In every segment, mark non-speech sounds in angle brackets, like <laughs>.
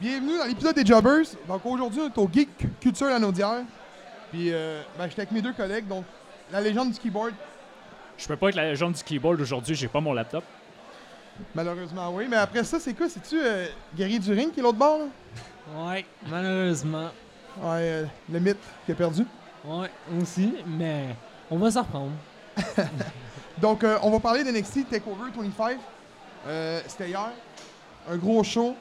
Bienvenue dans l'épisode des Jobbers. Donc aujourd'hui, on est au Geek Culture Lanaudière. Puis euh, ben, j'étais avec mes deux collègues, donc la légende du keyboard, Je peux pas être la légende du keyboard aujourd'hui, j'ai pas mon laptop. malheureusement oui. Mais après ça, c'est quoi? C'est-tu euh, Gary During qui est l'autre bord? Là? Ouais, malheureusement. Ouais, euh, le mythe qui a perdu. Ouais, aussi, mais on va s'en reprendre. <laughs> Donc euh, on va parler d'NXT TakeOver 25. Euh, C'était hier. Un gros show.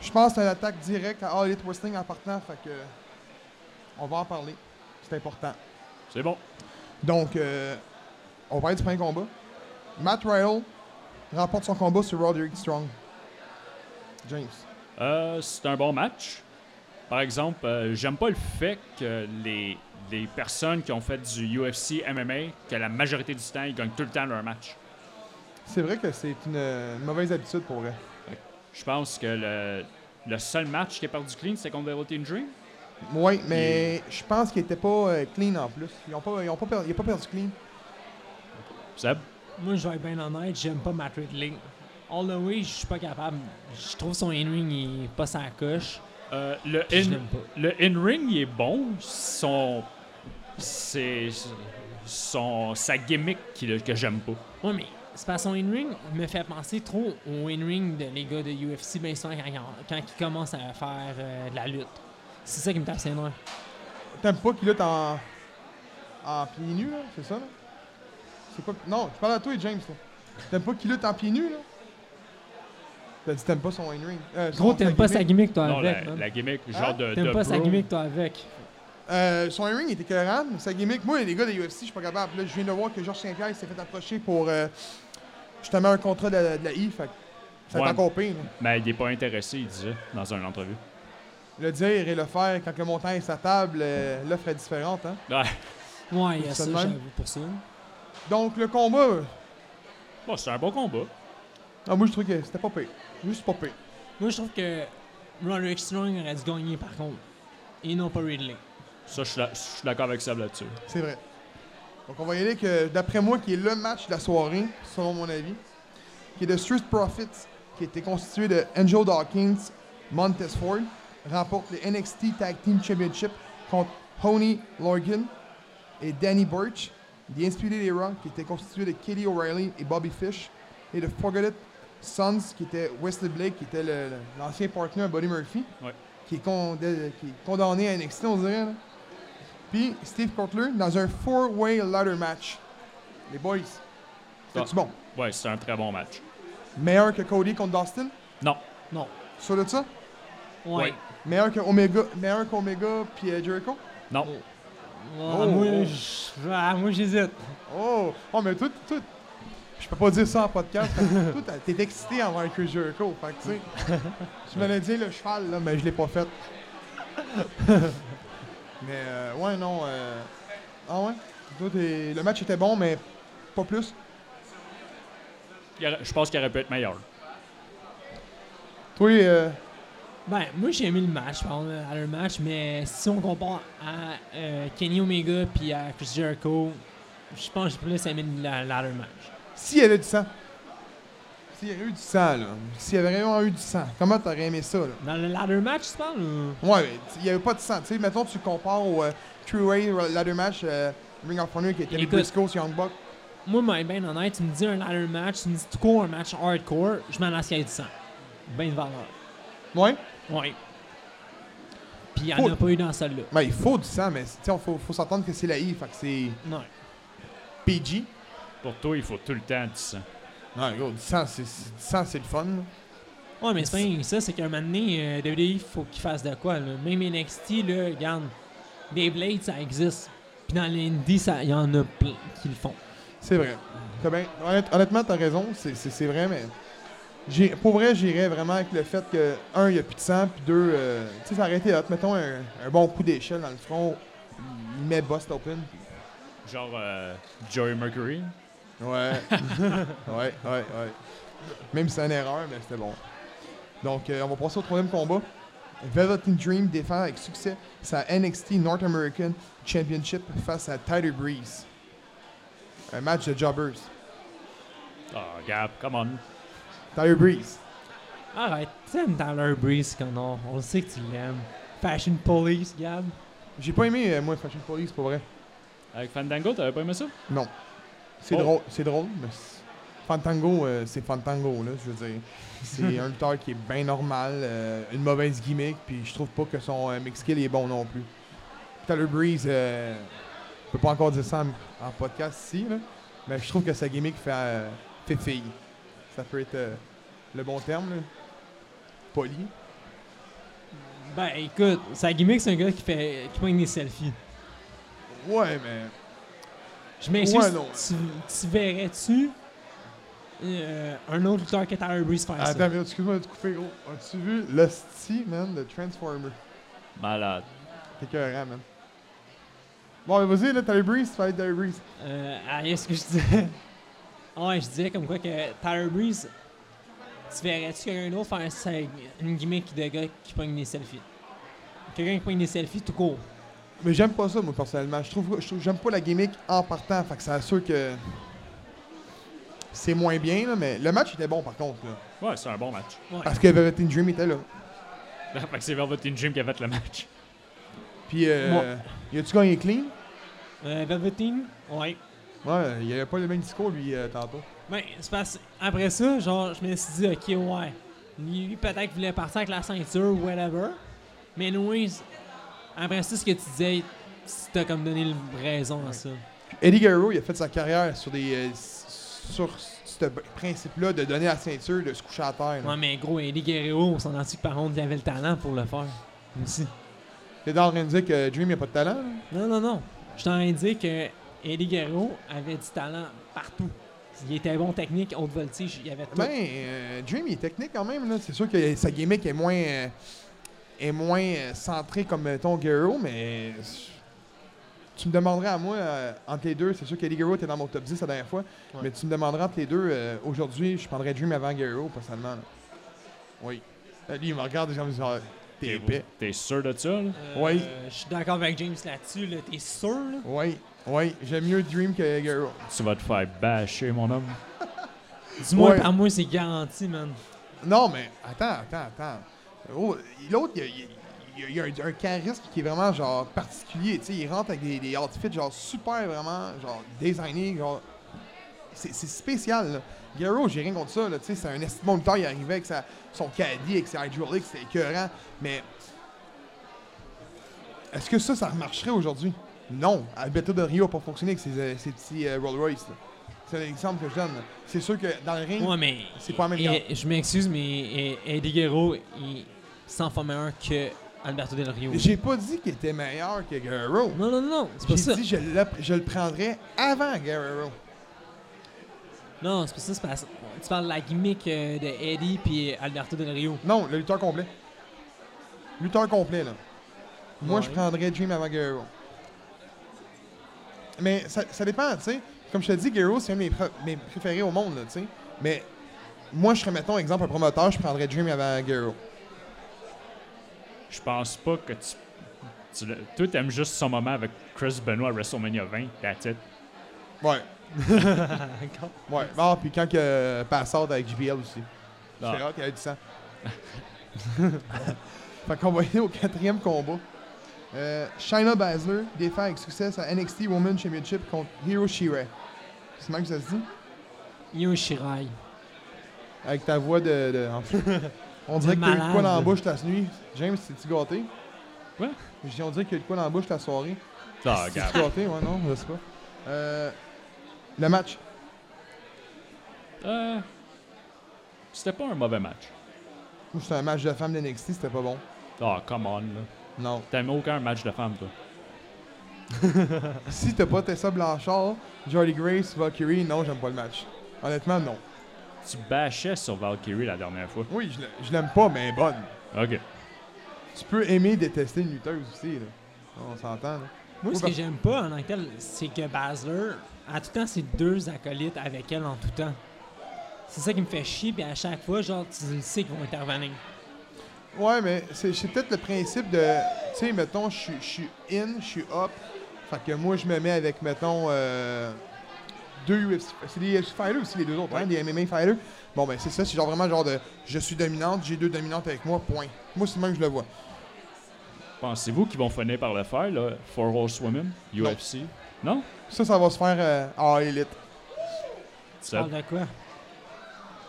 Je pense que c'est une attaque directe à All Elite Wrestling en partant. Fait que on va en parler. C'est important. C'est bon. Donc, euh, on va parler du premier combat. Matt Riddle remporte son combat sur Roderick Strong. James. Euh, c'est un bon match. Par exemple, euh, j'aime pas le fait que les, les personnes qui ont fait du UFC MMA, que la majorité du temps, ils gagnent tout le temps leur match. C'est vrai que c'est une, une mauvaise habitude pour vrai. Je pense que le, le seul match qui est perdu clean, c'est contre Velveteen Dream. Oui, mais je pense qu'il était pas euh, clean en plus. Ils ont pas, ils ont pas, perdu, il a pas perdu clean. Seb? Moi, je vais être bien honnête, j'aime pas Matt Ridley. All the way, je suis pas capable. Je trouve son in-ring il est pas sa coche. Euh, le in- le in-ring, il est bon. Son. C'est. Son, sa gimmick qui- que j'aime pas. Ouais, mais c'est pas son in-ring, il me fait penser trop au in-ring de les gars de UFC, ben souvent quand, quand ils commencent à faire euh, de la lutte. C'est ça qui me tape ses nerfs. T'aimes pas qu'il lutte en, en pieds nus, là? C'est ça, là? C'est quoi? Non, je parle à toi et James, là. T'aimes pas qu'il lutte en pieds nus, là? T'as dit t'aimes pas son in-ring. Euh, son- Gros, t'aimes pas sa gimmick. toi, Non, avec. la, la gimmick, Hein? genre de. T'aimes de pas sa gimmick, toi, avec. Euh, son in-ring était écœurant, sa gimmick, moi, les gars de UFC, je suis pas capable. Là, je viens de voir que Georges Saint-Pierre il s'est fait approcher pour euh, justement un contrat de, la- de la I. Fait que ça Ouais. encore pire. Mais il est pas intéressé, il disait, dans une entrevue. Le dire et le faire, quand le montant est sa table, euh, l'offre est différente. Hein? Ouais. Ouais, il y a Ça j'avoue, pour ça. Donc, le combat, euh, Bon, c'est un bon combat. ah, moi, je trouve que c'était pas pire. Juste pas pire. Moi, je trouve que Roderick Strong aurait dû gagner, par contre. Et non pas Ridley. Ça, je suis la- je suis d'accord avec Seb là-dessus. C'est vrai. Donc, on va y aller que, d'après moi, qui est le match de la soirée, selon mon avis, qui est de Street Profits, qui était constitué de Angel Dawkins, Montez Ford, remporte le NXT Tag Team Championship contre Honey Lorgan et Danny Burch. The Inspired Era, qui était constitué de Katie O'Reilly et Bobby Fish, et de Forgotten Sons, qui était Wesley Blake, qui était l'ancien partner à Buddy Murphy, Ouais. qui, est con- de- qui est condamné à NXT, on dirait. là. Puis Steve Cutler dans un four-way ladder match. Les boys, c'était-tu bon? Ouais, c'est un très bon match. Meilleur que Cody contre Dustin? Non. Non. Sur de ça? Ouais. Ouais. Meilleur que Omega, meilleur qu'Omega puis euh, Jericho? Non. Oh. moi, je- ah, moi, j'hésite. Oh! Oh, mais tout, tout. Je peux pas dire ça en podcast. que <laughs> t'es excité en voir Chris Jericho. Fait que, tu sais. <laughs> Tu m'allais dire le cheval, là, mais je l'ai pas fait. <laughs> mais, euh, ouais, non. euh, Ah, ouais? Le match était bon, mais pas plus? Je pense qu'il aurait pu être meilleur. Toi, euh, Ben, moi, j'ai aimé le match, pardon, à le match, mais si on compare à euh, Kenny Omega puis à Chris Jericho, je pense que j'ai plus aimé ladder match. s'il y avait du sang. S'il y avait eu du sang, là. S'il y avait vraiment eu du sang, comment t'aurais aimé ça, là? Dans le ladder match, tu parles? ou- Ouais, mais il n'y avait pas de sang. Tu sais, mettons, tu compares au euh, Three-Way Ladder Match euh, Ring of Honor qui était les Écoute. Briscoes, Young Bucks. Moi, mais ben honnête, tu me dis un ladder match, tu me dis tout court un match hardcore, je m'en lasse qu'il y ait du sang. Ben de valeur. Ouais? Ouais. Puis il n'y en Faut- a pas eu dans celle-là. Ben, il faut du sang, mais tu sais, il faut, faut s'entendre que c'est la I, fait que c'est Non. PG. Pour toi, il faut tout le temps du sang. Non, gros, du sang, c'est, le fun. là. Ouais, mais c'est pas ça, c'est qu'à un moment donné, euh, WWE, il faut qu'il fasse de quoi. Là. Même NXT, là, regarde, des Blades, ça existe. Puis dans l'Indie, ça- il y en a plein qui le font. C'est vrai. Bien- honnêtement, t'as raison, c'est, c'est- c'est vrai, mais j'ai, pour vrai, j'irais vraiment avec le fait que, un, il n'y a plus de sang, puis deux, euh, tu sais, ça aurait été hot. Mettons un, un bon coup d'échelle dans le front, il met Bust Open. Genre euh, Joey Mercury. Ouais. <laughs> ouais, ouais, ouais. Même si c'est une erreur, mais c'était bon. Donc, euh, on va passer au troisième combat. Velveteen Dream défend avec succès sa NXT North American Championship face à Tyler Breeze. Un match de jobbers. Ah, Gab, come on. Tyler Breeze. Arrête, t'aimes Tyler Breeze, connard. On le sait que tu l'aimes. Fashion Police, Gab. J'ai pas aimé, euh, moi, Fashion Police, pour vrai. Avec Fandango, t'avais pas aimé ça? Non. C'est Oh. drôle, c'est drôle, mais Fantango, euh, c'est Fantango, là, je veux dire. C'est <laughs> un lutteur qui est bien normal, euh, une mauvaise gimmick, puis je trouve pas que son euh, mix skill est bon non plus. Tyler Breeze, je peux pas encore dire ça en, en podcast ici, là, mais je trouve que sa gimmick fait, fait fille. Ça peut être le bon terme, là. Poli. Ben écoute, sa gimmick, c'est un gars qui fait qui prend des selfies. Ouais, mais. Je m'excuse, Ouais, tu, tu verrais-tu euh, un autre lutteur que Tyler Breeze faire ça? Attends, mais excuse-moi de te couper, gros. As-tu vu le style, man, de Transformer? Malade. T'es écœurant, man. Bon, mais vas-y, là, Tyler Breeze, tu vas être Tyler Breeze. Euh, ah, est-ce que je disais? <laughs> Ouais, je disais comme quoi que Tyler Breeze, tu verrais-tu quelqu'un d'autre faire ça, une gimmick de gars qui prend des selfies? Quelqu'un qui prend des selfies tout court. Mais j'aime pas ça, moi, personnellement. Je trouve, je trouve- j'aime pas la gimmick en partant. Fait que ça assure que c'est moins bien, là, mais le match était bon, par contre. Là, Ouais, c'est un bon match. Ouais. parce que Velvet Dream était là. <laughs> fait que c'est Velveteen Dream qui a fait le match. Puis, euh, y a-tu gagné clean? Euh, Velveteen? Ouais. Ouais, il y avait pas le même discours, lui, euh, tantôt. Ben, c'est parce après ça, genre, je me suis dit, ok, ouais. Lui, peut-être qu'il voulait partir avec la ceinture ou whatever. Mais Louis, après ça, ce que tu disais, t'as comme donné le raison à ça. Eddie Guerrero, il a fait sa carrière sur des euh, sur ce principe-là de donner la ceinture, de se coucher à terre. là. Ouais, mais gros, Eddie Guerrero, on s'en a que par contre, il avait le talent pour le faire? Aussi. T'es dans le train de dire que Dream, il a pas de talent? là? Non, non, non. Je t'en ai dit que Eddie Guerrero avait du talent partout. Il était bon technique, haute voltige, il avait tout. Ben, euh, Dream, il est technique quand même. là. C'est sûr que sa gimmick est moins, euh, est moins centrée comme ton Guerrero, mais tu me demanderais à moi, euh, entre les deux, c'est sûr qu'Eddie Guerrero était dans mon top 10 la dernière fois, Ouais. mais tu me demanderais entre les deux, euh, aujourd'hui, je prendrais Dream avant Guerrero, personnellement. là. Oui. Euh, lui, il me regarde déjà, il me dit, Ah, t'es épais. T'es sûr de ça, là? Euh, Ouais. Je suis d'accord avec James là-dessus, là. T'es sûr, là? Oui, oui, j'aime mieux Dream que Guerrero. Tu vas te faire bâcher, mon homme. Dis-moi, Ouais. par moi, c'est garanti, man. Non, mais attends, attends, attends. Oh, L'autre, il y a, il il a un, un charisme qui est vraiment genre particulier. Tu sais, il rentre avec des, des outfits genre super vraiment genre designés, genre c'est spécial. Là. Guerrero, j'ai rien contre ça. C'est un estime monteur, il arrivait avec sa, son caddie, avec ses hydraulics, c'était écœurant. Mais est-ce que ça, ça remarcherait aujourd'hui? Non. Alberto de Rio n'a pas fonctionné avec ses, euh, ses petits euh, Rolls Royce. là. C'est un exemple que je donne. C'est sûr que dans le ring, Ouais, mais. C'est pas la même et- Je m'excuse, mais Eddie Guerrero, il 100 fois meilleur que Alberto Del Rio. J'ai pas dit qu'il était meilleur que Guerrero. Non, non, non, c'est pas J'ai ça. dit je le, je le prendrais avant Guerrero. Non, c'est pas ça, c'est parce tu parles de la gimmick euh, de Eddie puis Alberto Del Rio. Non, le lutteur complet. Lutteur complet, là. Moi, je prendrais Dream avant Guerrero. Mais ça, ça dépend, tu sais. Comme je te dis, Guerrero, c'est un de mes, pr- mes préférés au monde, là, tu sais. Mais moi, je serais, mettons, exemple, un promoteur, je prendrais Dream avant Guerrero. Je pense pas que tu. tu le- toi, t'aimes juste son moment avec Chris Benoit à WrestleMania 20. That's it. Ouais. <laughs> Ouais. Ah, puis quand que passe out avec JBL aussi. Ah. C'est rare qu'il y ait du sang. <laughs> fait qu'on va aller au quatrième combat. Euh, Shayna Baszler défend avec succès sa NXT Women's Championship contre Hiro Shirai. C'est même que ça se dit? Yo Shirai. Avec ta voix de... <laughs> on dirait que t'as eu de quoi dans la bouche ta nuit. James, t'es-tu gâté? Quoi? Je dis, on dirait qu'il y a eu de quoi dans la bouche ta soirée. Ah, T'es-tu gâté? Ouais, non, je sais pas. Euh, le match. Euh, C'était pas un mauvais match. C'était un match de femmes de NXT, c'était pas bon. Ah, come on, là. Non. T'aimes aucun match de femme, toi. <laughs> Si t'as pas Tessa Blanchard, Jordy Grace, Valkyrie, non, j'aime pas le match. Honnêtement, non. Tu bâchais sur Valkyrie la dernière fois. Oui, je l'a- je l'aime pas, mais elle est bonne. Ok. Tu peux aimer détester une lutteuse aussi, là. On s'entend, là. Moi, ce que j'aime pas en tant que tel, c'est que Basler a tout le temps ses deux acolytes avec elle en tout temps. C'est ça qui me fait chier, puis à chaque fois, genre, tu le sais qu'ils vont intervenir. Ouais, mais c'est peut-être le principe de. Tu sais, mettons, je suis- je suis in, je suis up. Fait que moi, je me mets avec, mettons, euh, deux UFC. C'est des UFC fighters aussi, les deux autres, hein, des MMA fighters. Bon, ben c'est ça, c'est genre vraiment genre de je suis dominante, j'ai deux dominantes avec moi, point. Moi, c'est le même que je le vois. Pensez-vous qu'ils vont finir par le faire, là, Four Horsewomen, UFC? Non? Ça, ça va se faire euh, en élite. Tu Ça, parles de quoi?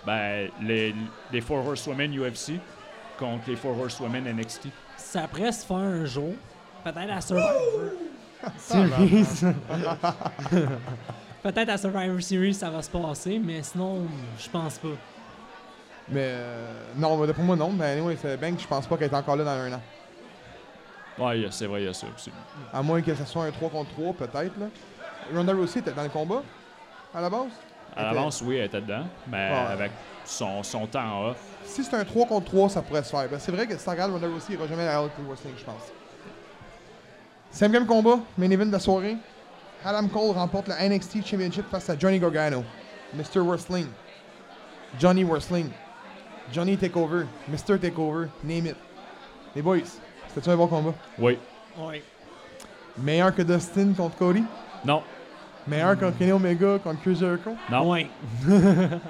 ben, les, les Four Horsewomen UFC contre les Four Horsewomen NXT. Ça pourrait se faire un jour. Peut-être à Survivor <laughs> Series. <laughs> Peut-être à Survivor Series, ça va se passer, mais sinon, je pense pas. Mais euh, non, pour moi, non. Mais anyway, c'est Bank, je pense pas qu'elle est encore là dans un an. Ouais, c'est vrai, il y a ça aussi. À moins que ce soit un 3 contre 3, peut-être. là. Ronda Rousey était dans le combat, à la base? À l'avance, oui, elle était dedans, mais Ouais. avec son, son temps off. Si c'est un 3 contre 3, ça pourrait se faire. Ben, c'est vrai que si regardes Ronda Rousey, il ira jamais à Elite Wrestling, je pense. Cinquième combat, main event de la soirée. Adam Cole remporte la NXT Championship face à Johnny Gargano. Mr. Wrestling. Johnny Wrestling. Johnny Takeover. Mr. Takeover. Name it. Les boys, c'était-tu un bon combat? Oui. Ouais. Meilleur que Dustin contre Cody? Non. Meilleur que Kenny Omega contre Chris Jericho? Non. <laughs> Ouais?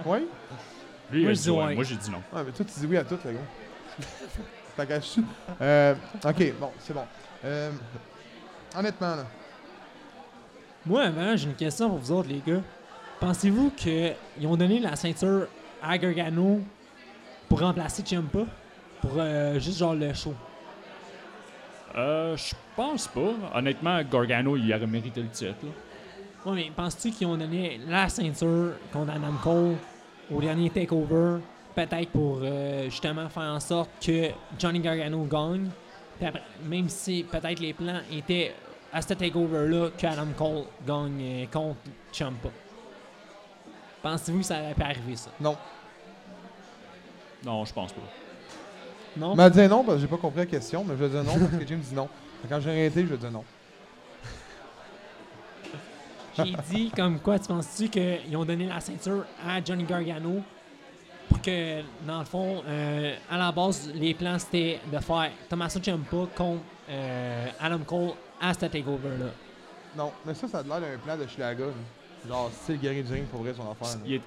Oui? Lui, Moi, je dit ouais. j'ai dit non. Ah, mais toi, tu dis oui à tout, le gars. T'as caché. Euh, ok, bon, c'est bon. Euh, honnêtement, là. Moi, avant, j'ai une question pour vous autres, les gars. Pensez-vous qu'ils ont donné la ceinture à Gargano pour remplacer Ciampa? Pour euh, juste genre le show? Euh, je pense pas. Honnêtement, Gargano, il aurait mérité le titre. là. Ouais, mais penses-tu qu'ils ont donné la ceinture contre Adam Cole au dernier takeover? Peut-être pour euh, justement faire en sorte que Johnny Gargano gagne? Après, même si peut-être les plans étaient à ce takeover-là que Adam Cole gagne euh, contre Ciampa. Pensez-vous que ça aurait pu arriver, ça? Non. Non, je pense pas. Non? Il m'a dit non parce que j'ai pas compris la question, mais je vais dire non parce que Jim dit non. Quand j'ai arrêté, je vais dire non. <laughs> J'ai dit comme quoi, tu penses-tu qu'ils ont donné la ceinture à Johnny Gargano pour que, dans le fond, euh, à la base, les plans c'était de faire Tommaso Ciampa contre euh, Adam Cole à ce takeover-là. Non, mais ça, ça a l'air d'un plan de Schlaga. Genre, style Gary du ring pour vrai, son affaire. Il est-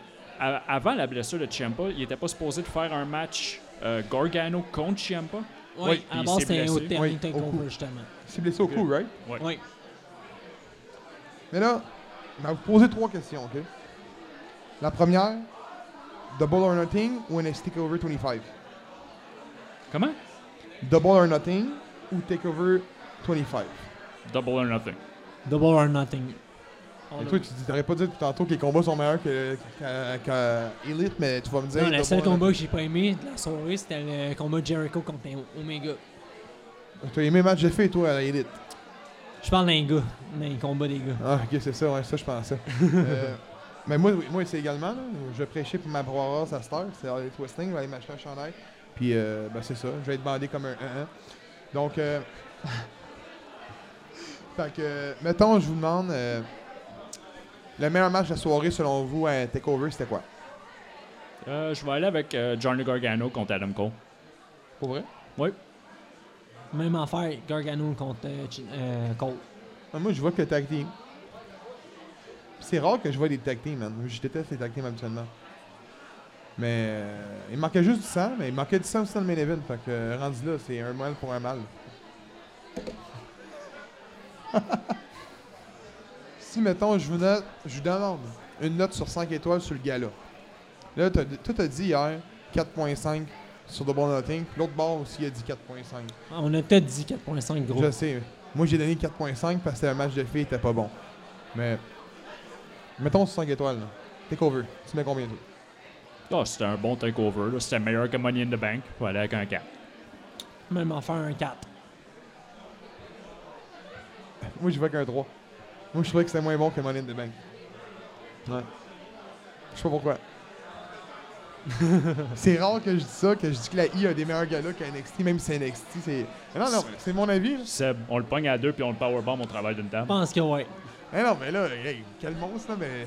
avant la blessure de Ciampa, il était pas supposé de faire un match euh, Gargano contre Ciampa? Oui, Oui, à base, c'était au blessé. dernier Oui, au takeover, justement. Il s'est blessé au cou, right? Ouais. Oui. Mais là, je vais vous poser trois questions, OK? La première, Double or Nothing ou NXT TakeOver 25? Comment? Double or Nothing ou TakeOver 25? Double or nothing. Double or nothing. Et toi, tu t'aurais pas dit tantôt que les combats sont meilleurs que, qu'à- qu'à Elite, mais tu vas me dire. Non, le seul combat que j'ai pas aimé de la soirée, c'était le combat de Jericho contre Omega. T'as aimé le match de fait, toi, à la Elite? Je parle d'un gars, d'un combat des gars. Ah, ok, c'est ça, ouais, ça, je pensais. <laughs> Euh, mais moi, moi c'est également, là, je prêchais pour ma brosse à cette heure, c'est Elite Wrestling, je vais aller m'acheter un chandail. Puis, euh, ben, c'est ça, je vais être bandé comme un 1 Donc, euh, <laughs> fait que, mettons, je vous demande, euh, le meilleur match de la soirée selon vous à TakeOver, c'était quoi? Euh, je vais aller avec euh, Johnny Gargano contre Adam Cole. Pour vrai? Même affaire, Gargano contre euh, Cole. Ah, moi, je vois que le tag team. C'est rare que je vois des tag teams, man. Je déteste les tag teams habituellement. Mais euh, il manquait juste du sang, mais il manquait du sang aussi dans le main event. Fait que rendu là, c'est un mal pour un mal. <laughs> si, mettons, je vous, note, je vous donne une note sur 5 étoiles sur le gala. Là, t'as- toi, t'as dit hier 4.5 sur Double Nothing, puis l'autre bord aussi a dit 4.5. On a peut-être dit 4.5 gros. Je sais. Moi, j'ai donné 4.5 parce que le match de filles était pas bon. Mais. Mettons sur 5 étoiles. là. Take over. Tu mets combien, toi? Ah, c'était un bon takeover. C'était meilleur que Money in the Bank. Aller avec un 4. Même affaire, un 4. Moi, je vois qu'un 3. Moi, je trouvais que c'était moins bon que Money in the Bank. Ouais. Je sais pas pourquoi. <laughs> c'est rare que je dis ça, que je dis que la I a des meilleurs galas qu'à NXT, même si c'est NXT. C'est... Mais non, non, c'est mon avis. Là. Seb, on le pogne à deux puis on le powerbomb au travail d'une Je table. pense que ouais. Mais non, mais là, hey, quel monstre, là, mais.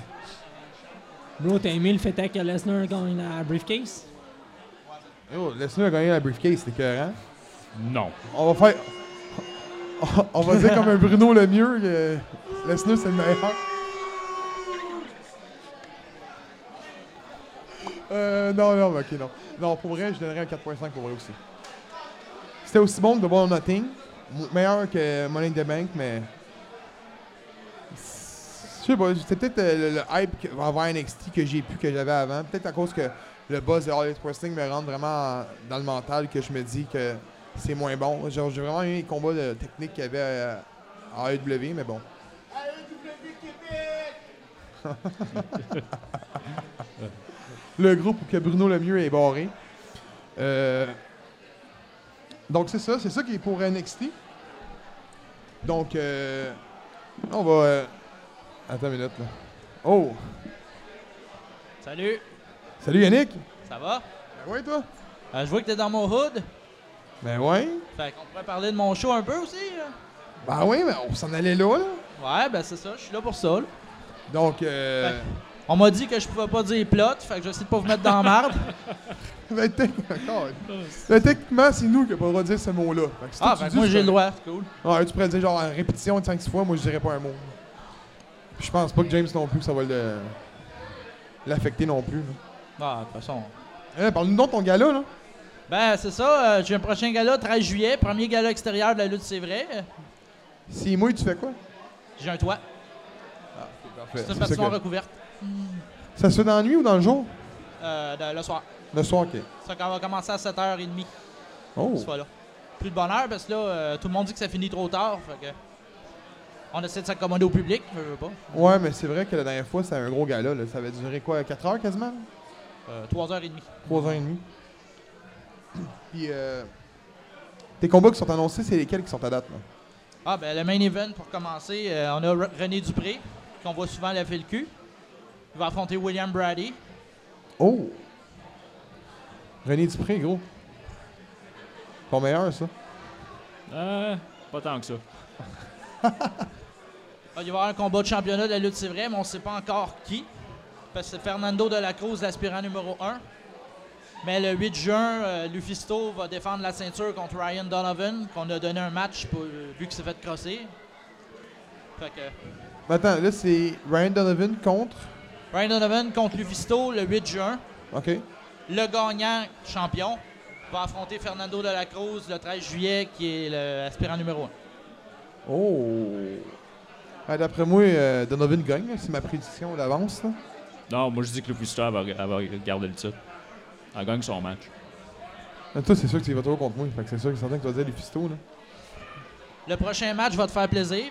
Bro, t'as aimé le fait que Lesnar gagne la briefcase? Oh, laisse-nous gagner la briefcase, c'est écœurant. Non. On va faire. On va dire comme un Bruno le mieux que Lesnar c'est le meilleur. Euh, non, non, ok, non. Non, pour vrai, je donnerais un 4.5 pour vrai aussi. C'était aussi bon que The Nothing. Meilleur que Money in the Bank, mais. Je sais pas, c'était peut-être euh, le, le hype envers NXT que j'ai plus que j'avais avant. Peut-être à cause que le buzz de All Wrestling me rentre vraiment en- dans le mental que je me dis que c'est moins bon. Genre, j'ai vraiment aimé les combats de technique qu'il y avait à AEW, mais bon. <laughs> le groupe où que Bruno Lemieux est barré. Euh, donc c'est ça, c'est ça qui est pour NXT. Donc euh, on va. euh, attends une minute là. Oh! Salut, Salut Yannick! ça va? Ben ouais toi? Euh, je vois que t'es dans mon hood. Ben ouais. Fait qu'on pourrait parler de mon show un peu aussi. là. Ben ouais, mais on s'en allait là là. Ouais, ben c'est ça, je suis là pour ça. là. Donc euh. On m'a dit que je pouvais pas dire plot, fait que j'essaie de pas vous mettre dans la merde. <laughs> ben. Ben, techniquement, c'est nous qui n'avons pas le droit de dire ce mot-là. Ah, dis, moi j'ai le droit, c'est cool. Ouais, tu pourrais dire genre en répétition de 5-6 fois, moi je dirais pas un mot. Puis je pense pas que James non plus, que ça va l'affecter non plus. là. Ah, de toute façon. Eh, Parle-nous donc de ton gala, là. Ben c'est ça, euh, j'ai un prochain gala 13 juillet, premier gala extérieur de la lutte, c'est vrai. Euh, Si mouille, tu fais quoi? J'ai un toit, Parfait. c'est une patinoire que- recouverte. ça se fait dans la nuit ou dans le jour? Euh, de- le soir. Le soir, ok. Ça va commencer à 7h30 Oh. ce. Plus de bonheur parce que là, euh, tout le monde dit que ça finit trop tard. Fait que on essaie de s'accommoder au public, je veux pas. Ouais, mais c'est vrai que la dernière fois, c'était un gros gala. Là. Ça avait duré quoi? 4 heures quasiment? Euh, 3h30. 3 heures et demie. Puis, euh, tes combats qui sont annoncés, c'est lesquels qui sont à date? Là? Ah, ben le main event pour commencer, euh, on a Re- René Dupré, qu'on voit souvent à la FLQ. Il va affronter William Brady. Oh! René Dupré, gros. Ton meilleur, ça? Euh, pas tant que ça. Ah, il va y avoir un combat de championnat de la lutte, c'est vrai, mais on ne sait pas encore qui. Parce que c'est Fernando de la Cruz, l'aspirant numéro 1. Mais le 8 juin, euh, Lufisto va défendre la ceinture contre Ryan Donovan, qu'on a donné un match pour- euh, vu qu'il s'est fait crosser. Fait que Mais attends, là, c'est Ryan Donovan contre? Ryan Donovan contre Lufisto le 8 juin. OK. Le gagnant champion va affronter Fernando de la Cruz le 13 juillet, qui est l'aspirant numéro 1. Oh! Ah, D'après moi, euh, Donovan gagne, c'est ma prédiction d'avance. Non, moi je dis que va, elle va garder le titre. Elle gagne son match. Toi, c'est sûr que tu vas toujours contre moi. Fait que c'est sûr que c'est certain que tu vas dire les fistos. Là. Le prochain match va te faire plaisir.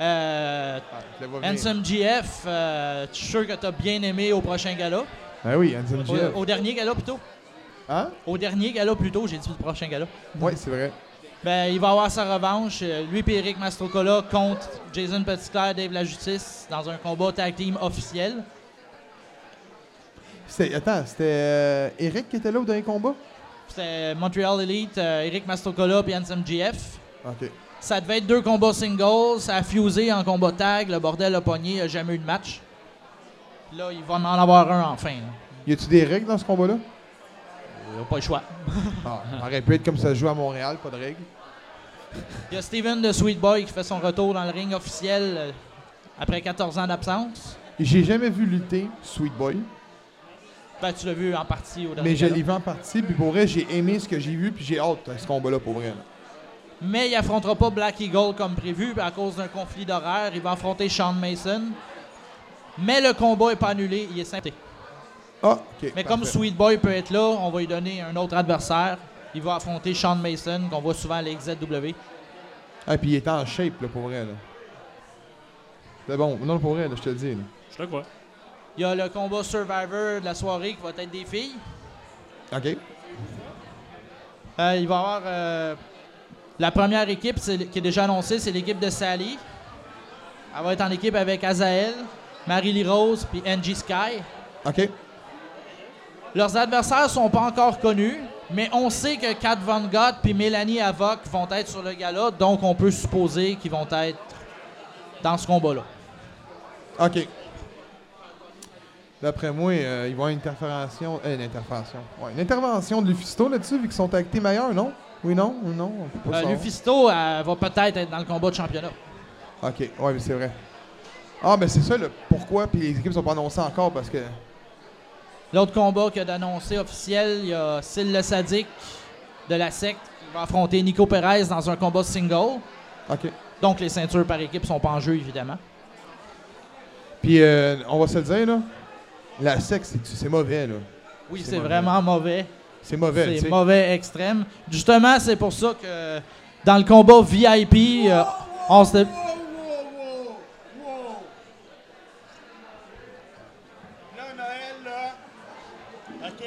Euh, Ah. Handsome GF, euh, je suis sûr que tu as bien aimé au prochain gala? Ah oui, Handsome GF. Au, au dernier gala plutôt. Hein? Au dernier gala plutôt, j'ai dit le prochain gala. Oui, c'est vrai. Ben, il va avoir sa revanche. euh, Lui et Eric Mastrocola contre Jason Petitclerc, Dave La Justice dans un combat tag team officiel. C'était- Attends, c'était euh, Eric qui était là au dernier combat? C'était Montreal Elite, euh, Eric Mastrocola et Handsome GF. OK. Ça devait être deux combats singles, ça a fusé en combat tag, le bordel a pogné, il n'y a jamais eu de match. Là, il va en avoir un enfin. là. Y a-tu des règles dans ce combat-là? Il n'a pas le choix. <laughs> Ah, aurait pu être comme ça se joue à Montréal, pas de règles. Il y a Steven de Sweet Boy qui fait son retour dans le ring officiel euh, après 14 ans d'absence. J'ai jamais vu lutter Sweet Boy, Ben, tu l'as vu en partie au dernier mais je l'ai vu en partie, puis pour vrai, j'ai aimé ce que j'ai vu, puis j'ai hâte à ce combat-là, pour vrai. là. Mais il affrontera pas Black Eagle comme prévu à cause d'un conflit d'horaire. Il va affronter Sean Mason. Mais le combat est pas annulé, il est simple. Ah, OK. Mais comme. Sweet Boy peut être là, on va lui donner un autre adversaire. Il va affronter Sean Mason, qu'on voit souvent à l'XZW. Ah, puis il est en shape, là, pour vrai. C'est bon. Non, pour vrai, là, je te le dis, là. Je te crois. Il y a le combat Survivor de la soirée qui va être des filles. OK. Euh, il va y avoir euh, la première équipe qui est déjà annoncée, c'est l'équipe de Sally. Elle va être en équipe avec Azael, Marie-Lee Rose puis Angie Sky. OK. Leurs adversaires sont pas encore connus, mais on sait que Kat Von Gott puis Mélanie Avoc vont être sur le gala, donc on peut supposer qu'ils vont être dans ce combat-là. OK. D'après moi, euh, il va y avoir une interfération. Euh, une interfération. Ouais, une intervention de Lufisto là-dessus, vu qu'ils sont actés meilleurs, non? Oui, non? Ou non? Pas Euh, savoir. Lufisto euh, va peut-être être dans le combat de championnat. OK, ouais, mais c'est vrai. Ah, ben c'est ça le pourquoi, puis les équipes sont pas annoncées encore parce que L'autre combat qu'il a d'annoncer officiel, il y a Syl le Sadique de la secte qui va affronter Nico Perez dans un combat single. OK. Donc les ceintures par équipe sont pas en jeu, évidemment. Puis, euh, on va se le dire, là. La sexe, c'est- mauvais, là? Oui, C'est vraiment mauvais. C'est mauvais, C'est mauvais extrême. Justement, c'est pour ça que dans le combat VIP, euh, on se... Là, Noël, là. OK?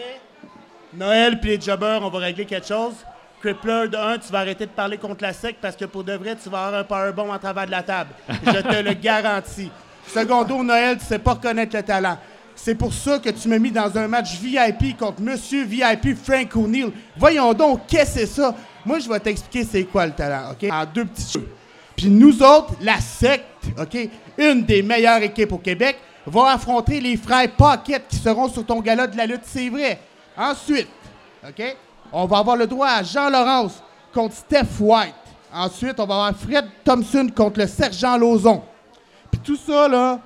Noël puis les jobbers, on va régler quelque chose. Crippler, de un, tu vas arrêter de parler contre la sec parce que pour de vrai, tu vas avoir un powerbomb en travers de la table. Je te le <laughs> garantis. Secondo, Noël, tu sais pas reconnaître le talent. C'est pour ça que tu m'as mis dans un match VIP contre Monsieur VIP Frank O'Neill. Voyons donc, qu'est-ce que c'est ça? Moi, je vais t'expliquer c'est quoi le talent, OK? En deux petits jeux. Puis nous autres, la secte, OK, une des meilleures équipes au Québec, va affronter les frères Pocket qui seront sur ton gala de la lutte, c'est vrai. Ensuite, OK, on va avoir le droit à Jean Laurence contre Steph White. Ensuite, on va avoir Fred Thompson contre le sergent Lozon. Puis tout ça, là,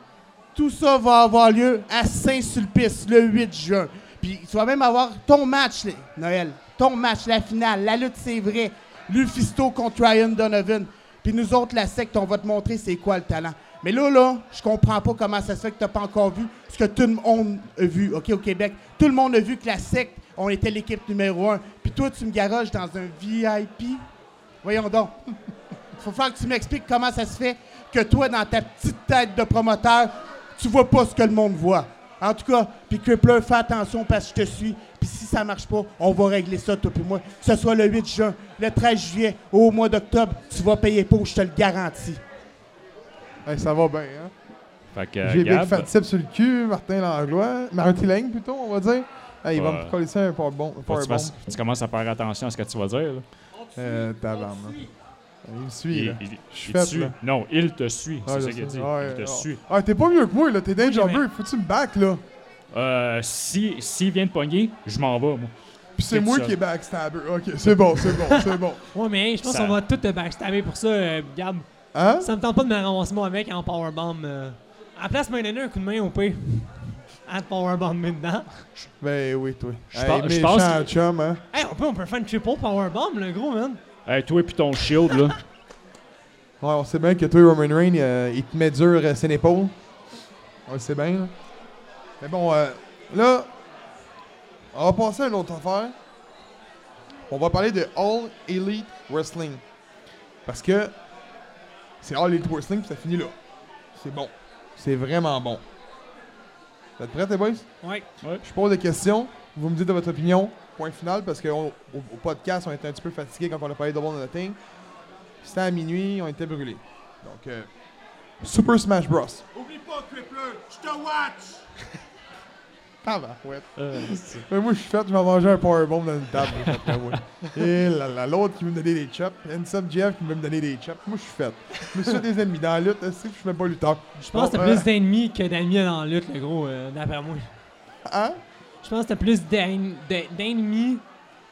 tout ça va avoir lieu à Saint-Sulpice le 8 juin. Puis tu vas même avoir ton match, Noël. Ton match, la finale. La lutte, c'est vrai. Lufisto contre Ryan Donovan. Puis nous autres, la secte, on va te montrer c'est quoi le talent. Mais là, là, je comprends pas comment ça se fait que t'as pas encore vu ce que tout le monde a vu, OK, au Québec. Tout le monde a vu que la secte, on était l'équipe numéro un. Puis toi, tu me garages dans un VIP. Voyons donc. <laughs> faut faire que tu m'expliques comment ça se fait que toi, dans ta petite tête de promoteur, tu vois pas ce que le monde voit. En tout cas, puis Crippler, fais attention parce que je te suis. Puis si ça marche pas, on va régler ça, toi puis moi. Que ce soit le 8 juin, le 13 juillet ou au mois d'octobre, tu vas payer pour, je te le garantis. Hey, ça va bien, hein? Fait que, J'ai Big Gab, Fat sur le cul, Martin Langlois. Martin Lang, plutôt, on va dire. Hey, il va me coller ça un power bon. tu, tu commences à faire attention à ce que tu vas dire. là. Euh. Il me suit, Il, là. il- Je suis il te suit. là. Non, il te suit. Ah, c'est ça qu'il dit. Ouais, il te ah. suit. Ah, t'es pas mieux que moi, là. T'es d'un Moi, j'aimais- jobber. Faut-tu me back, là? Euh, si s'il vient de pogner, je m'en vais, moi. Puis c'est moi qui est backstabber. Ok, c'est bon, c'est bon, c'est bon. <laughs> Ouais, mais je pense Ça- qu'on va tout te backstabber pour ça, euh, Gab. Hein? Ça me tente pas de me ramasser moi avec en powerbomb. Euh. À la place, me donner un coup de main au P. À te powerbomb dedans. Ben oui, toi. Je Hey, pense- je méchant pense que- chum, hein? Hey, on peut, on peut faire une triple powerbomb, le gros, man. Hey, toi et puis ton shield, là. Ouais, on sait bien que toi, Roman Reigns, euh, il te met dur euh, ses épaules. On le sait bien, là. Mais bon, euh, là, on va passer à une autre affaire. On va parler de All Elite Wrestling. Parce que c'est All Elite Wrestling, puis ça finit là. C'est bon. C'est vraiment bon. Vous êtes prêts, les boys? Ouais. Je pose des questions. Vous me dites de votre opinion. Point final, parce qu'au au, podcast, on était un petit peu fatigué quand on a parlé de Double Nothing. C'était à minuit, on était brûlés. Donc, euh, Super Smash Bros. Oublie pas, Crippler, je te watch! Ah bah, ouais. Euh, <laughs> Mais moi, je suis fait, je vais manger un powerbomb dans une table. Et là, là, l'autre qui veut me donner des chops. Nsub Jeff qui veut me donner des chops. Moi, je suis fait. Je me suis fait des ennemis dans la lutte. Je suis même pas lutteur? Je pense que Bon, t'as euh, plus d'ennemis que d'amis dans la lutte, le gros, euh, d'après moi. Hein? Je pense que t'as plus d'en- de- d'ennemis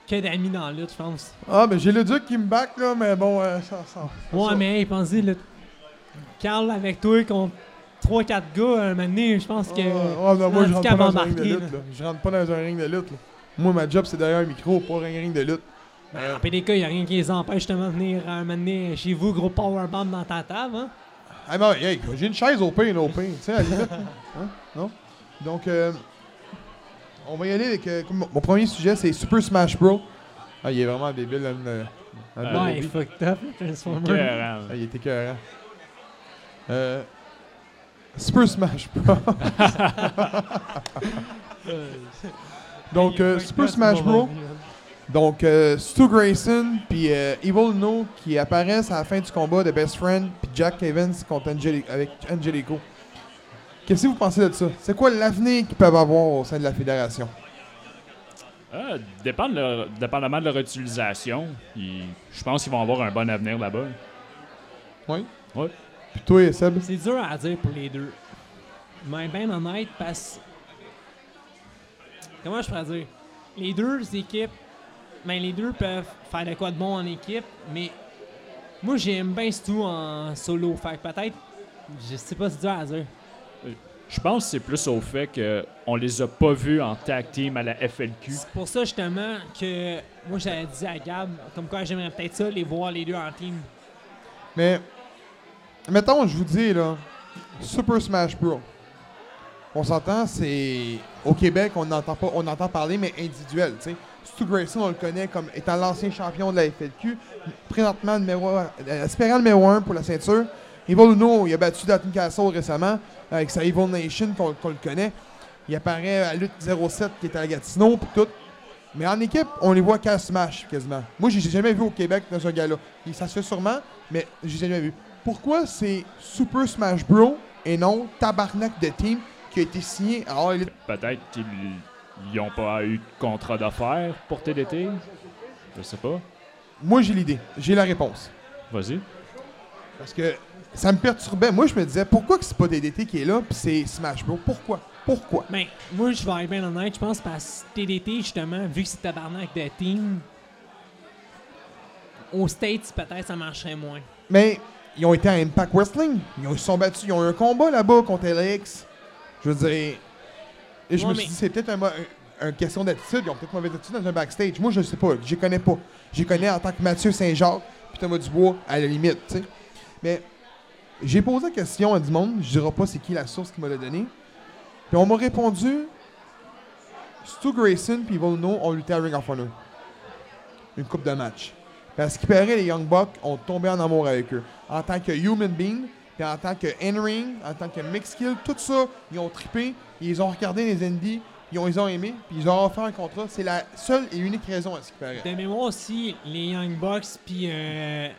que d'amis dans la lutte, je pense. Ah, ben j'ai le duc qui me back, là, mais bon, euh, ça, ça. Ouais, ça. mais hey, pensez, là. Carl avec toi contre 3-4 gars, un moment donné, je pense que. Ah, ah, non, moi, je rentre pas dans un ring de lutte, là. là. Je rentre pas dans un ring de lutte, là. Moi, ma job, c'est derrière un micro, pas un ring de lutte. En PDK, y a rien qui les empêche justement de venir un moment donné chez vous, gros powerbomb dans ta table, hein? Ah, mais hey, j'ai une chaise au pain, au pain, tu sais, à la limite. <laughs> Hein? Non? Donc, euh, on va y aller avec. euh, mon premier sujet, c'est Super Smash Bros. Ah, il est vraiment débile, là, Ah, ouais, Bobby. fucked up, le Transformer. écœurant. Ah, il était écœurant. Euh, Super Smash Bros. <laughs> Donc, euh, Super Smash Bros. Donc, euh, Stu Grayson puis euh, Evil No qui apparaissent à la fin du combat de Best Friend puis Jack Evans contre avec Angelico. Qu'est-ce que vous pensez de ça? C'est quoi l'avenir qu'ils peuvent avoir au sein de la fédération? Ah, dépend de leur- dépendamment de leur utilisation, ils- je pense qu'ils vont avoir un bon avenir là-bas. Oui? Ouais. Puis toi, Seb? C'est dur à dire pour les deux. Mais ben honnête, parce. Comment je pourrais dire? Les deux équipes, ben les deux peuvent faire de quoi de bon en équipe, mais moi j'aime bien tout en solo. Fait que peut-être, je sais pas si c'est dur à dire. Je pense que c'est plus au fait qu'on les a pas vus en tag team à la FLQ. C'est pour ça, justement, que moi, j'avais dit à Gab, comme quoi j'aimerais peut-être ça, les voir les deux en team. Mais, mettons, je vous dis, là, Super Smash Bros. On s'entend, c'est. Au Québec, on entend, pas, on entend parler, mais individuel, tu sais. Stu Grayson, on le connaît comme étant l'ancien champion de la FLQ. Présentement, numéro, euh, aspirant numéro 1 pour la ceinture. Evil Uno, il a battu Dalton Castle récemment avec sa Evil Nation qu'on le connaît. Il apparaît à Lutte 07 qui est à Gatineau puis tout. Mais en équipe, on les voit qu'à Smash quasiment. Moi, je les ai jamais vus au Québec dans un gars-là. Ça se fait sûrement, mais je les ai jamais vus. Pourquoi c'est Super Smash Bros et non Tabarnak de Team qui a été signé à All Elite? Peut-être qu'ils n'ont pas eu de contrat d'affaires pour TDT. Je sais pas. Moi, j'ai l'idée. J'ai la réponse. Vas-y. Parce que ça me perturbait. Moi, je me disais, pourquoi que c'est pas DDT qui est là puis c'est Smash Bros? Pourquoi? Pourquoi? Ben, moi, je vais être bien honnête, je pense parce que TDT, justement, vu que c'est tabarnak de team, aux States, peut-être ça marcherait moins. Mais ils ont été à Impact Wrestling. Ils, ont- ils se sont battus. Ils ont eu un combat là-bas contre LX. Je veux dire. Et je Ouais, me suis mais- dit, c'est peut-être un, question d'attitude. Ils ont peut-être mauvaise attitude dans un backstage. Moi, je ne sais pas. Je connais pas. Je connais en tant que Mathieu Saint-Jacques puis Thomas Dubois à la limite. tu sais. Mais j'ai posé la question à du monde. Je dirai pas c'est qui la source qui me l'a donné. Puis on m'a répondu Stu Grayson puis Evil Uno ont lutté à Ring of Honor. Une coupe de match. Parce qu'il paraît, les Young Bucks ont tombé en amour avec eux. En tant que human being, puis en tant que in-ring, en tant que mixed skill, tout ça, ils ont trippé, ils ont regardé les indies, ils ont, ils ont aimé, puis ils ont offert un contrat. C'est la seule et unique raison à ce qui paraît. De mémoire aussi, les Young Bucks puis euh,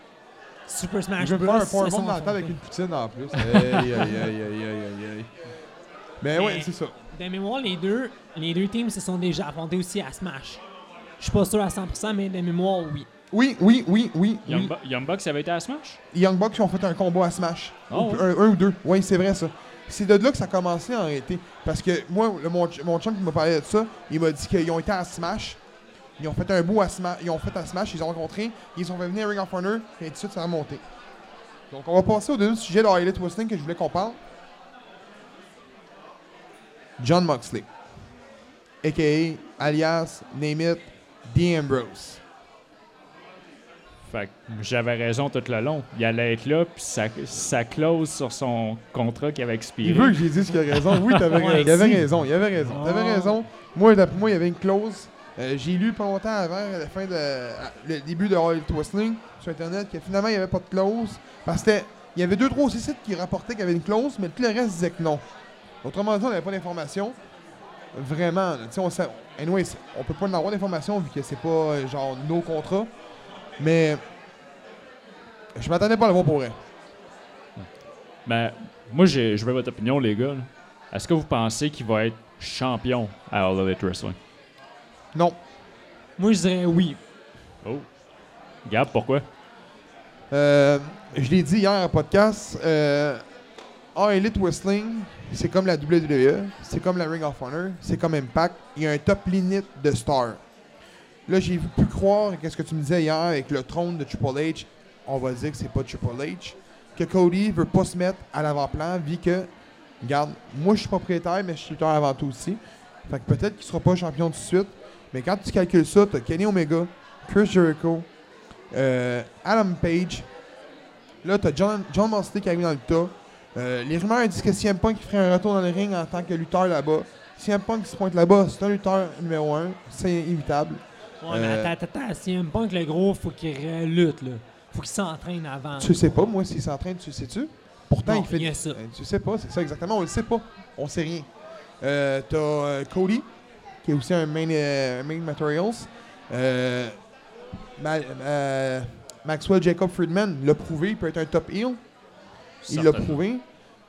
Super Smash Je vais me Bros. faire un sont dans la table avec une poutine en plus. <laughs> aïe, aïe, aïe, aïe, aïe, aïe, aïe. Mais Mais- ouais, c'est ça. De mémoire, les deux, les deux teams se sont déjà affrontés aussi à Smash. Je suis pas sûr à 100%, mais de mémoire, oui. Oui, oui, oui, oui. Young, oui. Bu- Young Bucks avait été à Smash? Young Bucks ont fait un combat à Smash. Ah Ou- un, un ou deux. Oui, c'est vrai ça. C'est de là que ça a commencé en réalité. Parce que moi, le, mon, mon chum qui m'a parlé de ça, il m'a dit qu'ils ont été à Smash. Ils ont fait un bout à Smash. Ils ont fait à Smash, ils ont rencontré. Ils sont venus à Ring of Honor. Et tout de suite, ça a monté. Donc, on va passer au deuxième sujet de Highlight Wrestling que je voulais qu'on parle. John Moxley. A.K.A. alias, name it, The Ambrose. Fait que j'avais raison tout le long. Il allait être là, puis sa, sa clause sur son contrat qui avait expiré. Il veut que j'ai dit qu'il a raison. Oui, t'avais <laughs> Ouais, raison. Il avait raison. Il avait raison. T'avais Oh. raison. Moi, d'après moi, il y avait une clause. Euh, j'ai lu pas longtemps avant la fin de le début de All Elite Wrestling sur internet que finalement il n'y avait pas de clause parce que c'était- il y avait deux trois sites qui rapportaient qu'il y avait une clause mais tout le reste disait que non. Autrement dit, on n'avait pas d'informations. Vraiment, tu on sait, anyway, on peut pas en avoir d'informations vu que c'est pas euh, genre nos contrats. Mais je m'attendais pas à le voir pour vrai. Ben, moi, je veux votre opinion, les gars. Est-ce que vous pensez qu'il va être champion à All Elite Wrestling? Non. Moi, je dirais oui. Oh. Gab, pourquoi? Euh, je l'ai dit hier en podcast, euh, All Elite Wrestling, c'est comme la WWE, c'est comme la Ring of Honor, c'est comme Impact. Il y a un top limit de stars. Là, j'ai pu croire, qu'est-ce que tu me disais hier avec le trône de Triple H, on va dire que c'est pas Triple H, que Cody veut pas se mettre à l'avant-plan, vu que, regarde, moi je suis propriétaire, mais je suis lutteur avant tout aussi. Fait que peut-être qu'il sera pas champion tout de suite, mais quand tu calcules ça, t'as Kenny Omega, Chris Jericho, euh, Adam Page, Là, t'as John, John Moxley qui arrive dans le tas. Euh, les rumeurs disent que CM Punk ferait un retour dans le ring en tant que lutteur là-bas. CM Punk qui se pointe là-bas, c'est un lutteur numéro un. C'est inévitable. Ouais, mais Euh, attends, attends, un punk, le gros, faut qu'il lutte, là. Faut qu'il s'entraîne avant. Tu sais pas, moi, s'il s'entraîne, tu le sais-tu? Pourtant, Non, il fait. il y a ça. Euh, tu sais pas, c'est ça exactement, on le sait pas. On sait rien. Euh, t'as euh, Cody, qui est aussi un main, euh, main materials. Euh, Ma- euh, Maxwell Jacob Friedman l'a prouvé, il peut être un top heel. Il l'a prouvé.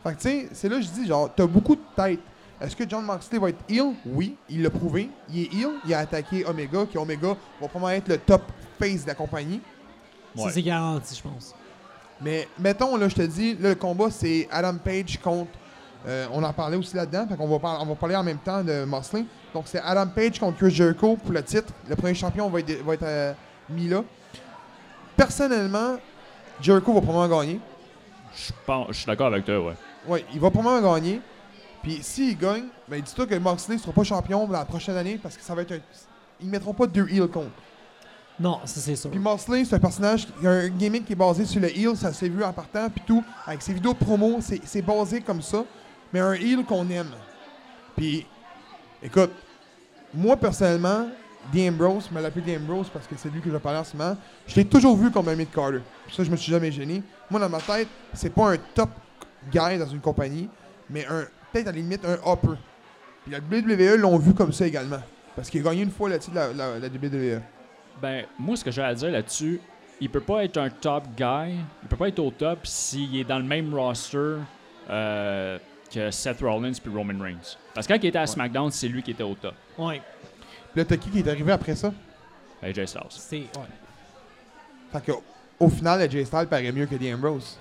Fait que tu sais, c'est là que je dis, genre, t'as beaucoup de tête. Est-ce que John Moxley va être heel? Oui, il l'a prouvé. Il est heel, il a attaqué Omega, qui Omega va probablement être le top face de la compagnie. Ça, c'est garanti, je pense. Mais mettons, là, je te dis, là, le combat, c'est Adam Page contre. euh, on en parlait aussi là-dedans, fait qu'on va, par- on va parler en même temps de Moxley. Donc, c'est Adam Page contre Chris Jericho pour le titre. Le premier champion va être, va être euh, mis là. Personnellement, Jericho va probablement gagner. Je pense- je suis d'accord avec toi, ouais. Oui, il va probablement gagner. Puis s'il gagne, ben dis-toi que Moxley ne sera pas champion la prochaine année parce que ça va être un. Ils mettront pas deux heels contre. Non, ça c'est sûr. Puis Moxley, c'est un personnage, il y a un gimmick qui est basé sur le heel, ça s'est vu en partant, puis tout. Avec ses vidéos promo, c'est c'est basé comme ça. Mais un heel qu'on aime. Puis, écoute, moi personnellement, The Ambrose, je me l'appelle The Ambrose parce que c'est lui que je parlais en ce moment, je l'ai toujours vu comme un mid Carter. Ça, je me suis jamais gêné. Moi, dans ma tête, c'est pas un top guy dans une compagnie, mais un peut-être à la limite un upper. Puis la WWE l'ont vu comme ça également. Parce qu'il a gagné une fois là-dessus de la, la, la WWE. Ben, moi, ce que j'ai à dire là-dessus, il peut pas être un top guy, il peut pas être au top s'il est dans le même roster euh, que Seth Rollins puis Roman Reigns. Parce que quand il était à SmackDown, c'est lui qui était au top. Ouais, Puis là, t'as qui qui est arrivé après ça? AJ Styles. c'est. Ouais. Fait que, au final, AJ Styles paraît mieux que The Ambrose.